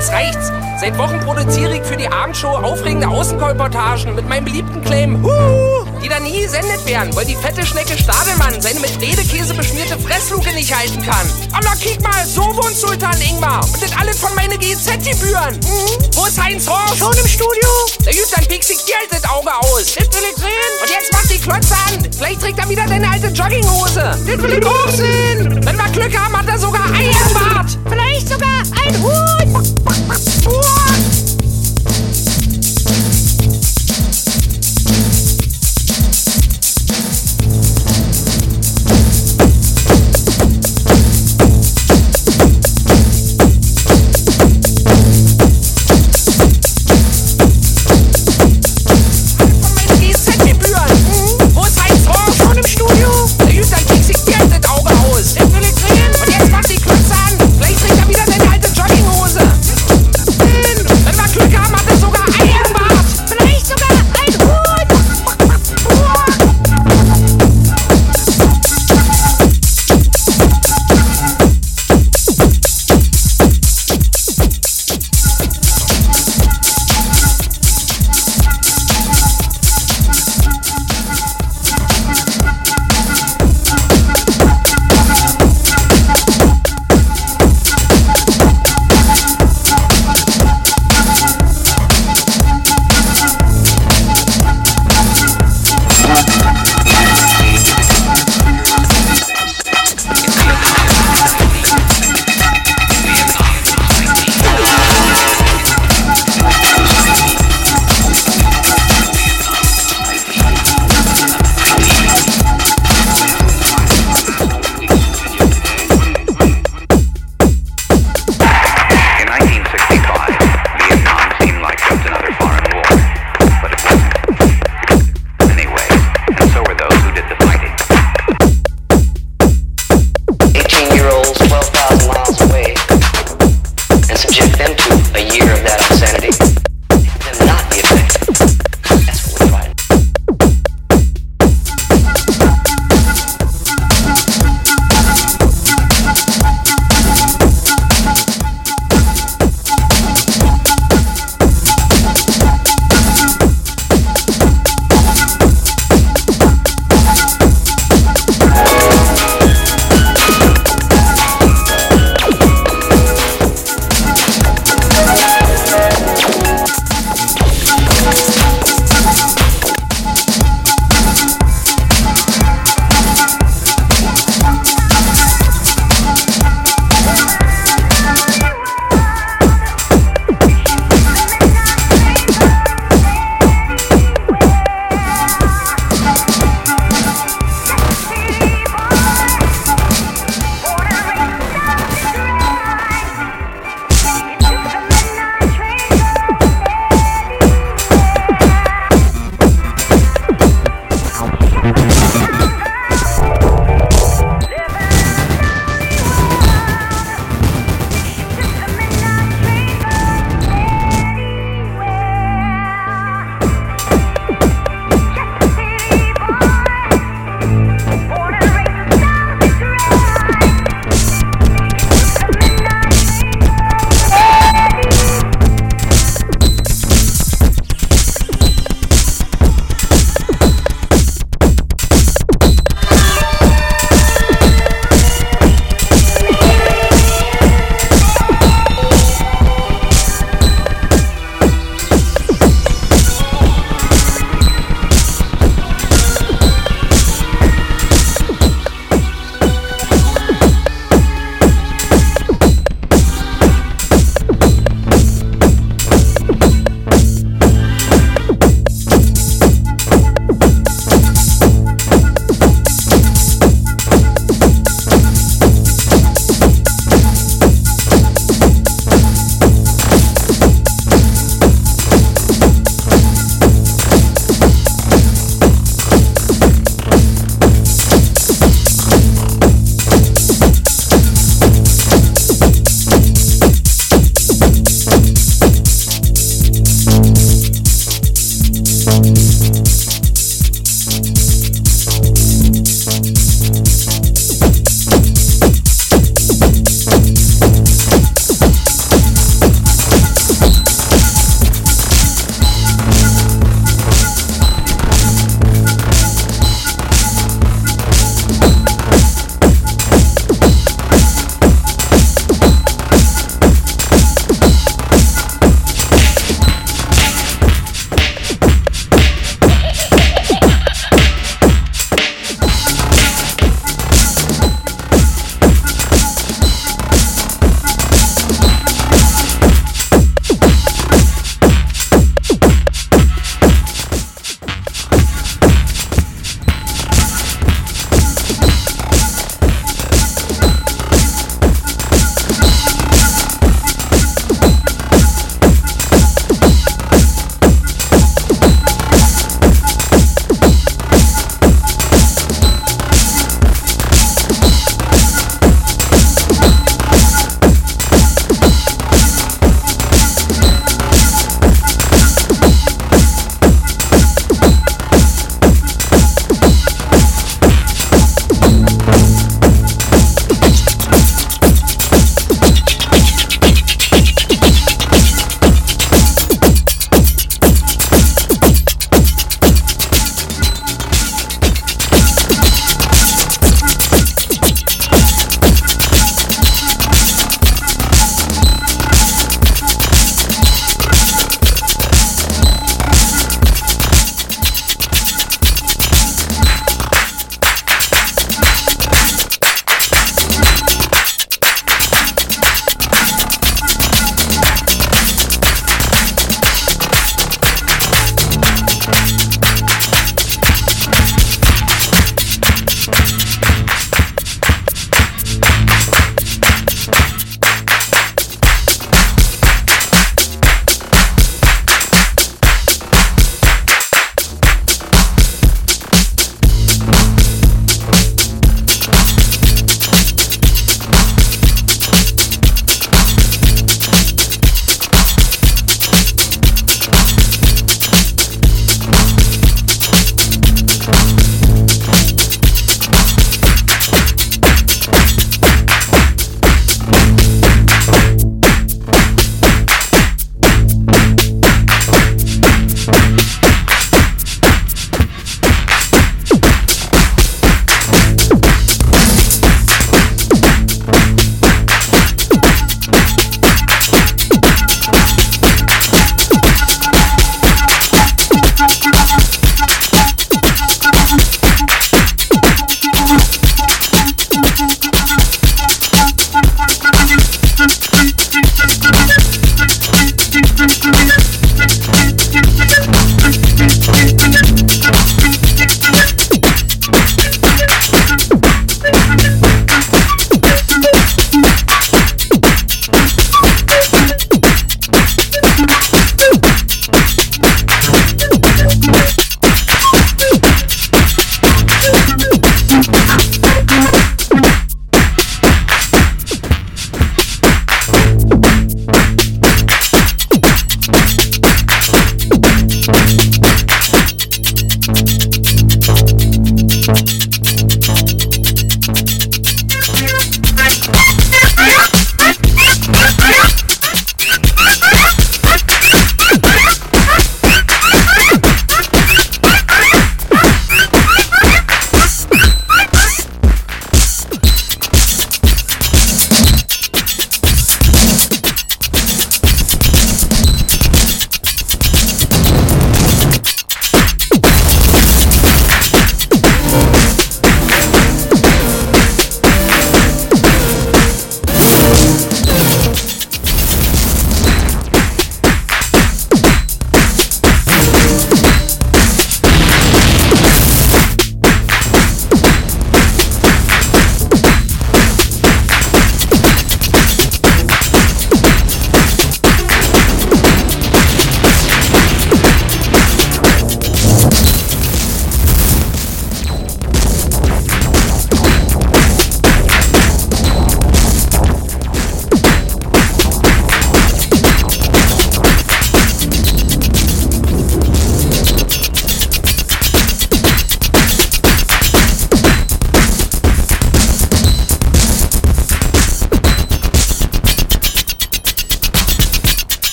jetzt reicht's. Seit Wochen produziere ich für die Abendshow aufregende Außenkolportagen mit meinem beliebten Claim, Huhu, die da nie gesendet werden, weil die fette Schnecke Stadelmann seine mit Redekäse beschmierte Fressluke nicht halten kann. Aber kick mal, so wohnt Sultan Ingmar. Und das alles von meine GZ-Gebühren. Mhm. Wo ist Heinz Horst? Schon im Studio? Der gut, dann piekst ich dir halt das Auge aus. Das will ich sehen. Und jetzt mach die Klotze an. Vielleicht trägt er wieder deine alte Jogginghose. Das will ich auch sehen. Wenn wir Glück haben, hat er sogar Eier im Bart. Vielleicht sogar ein Hut. Von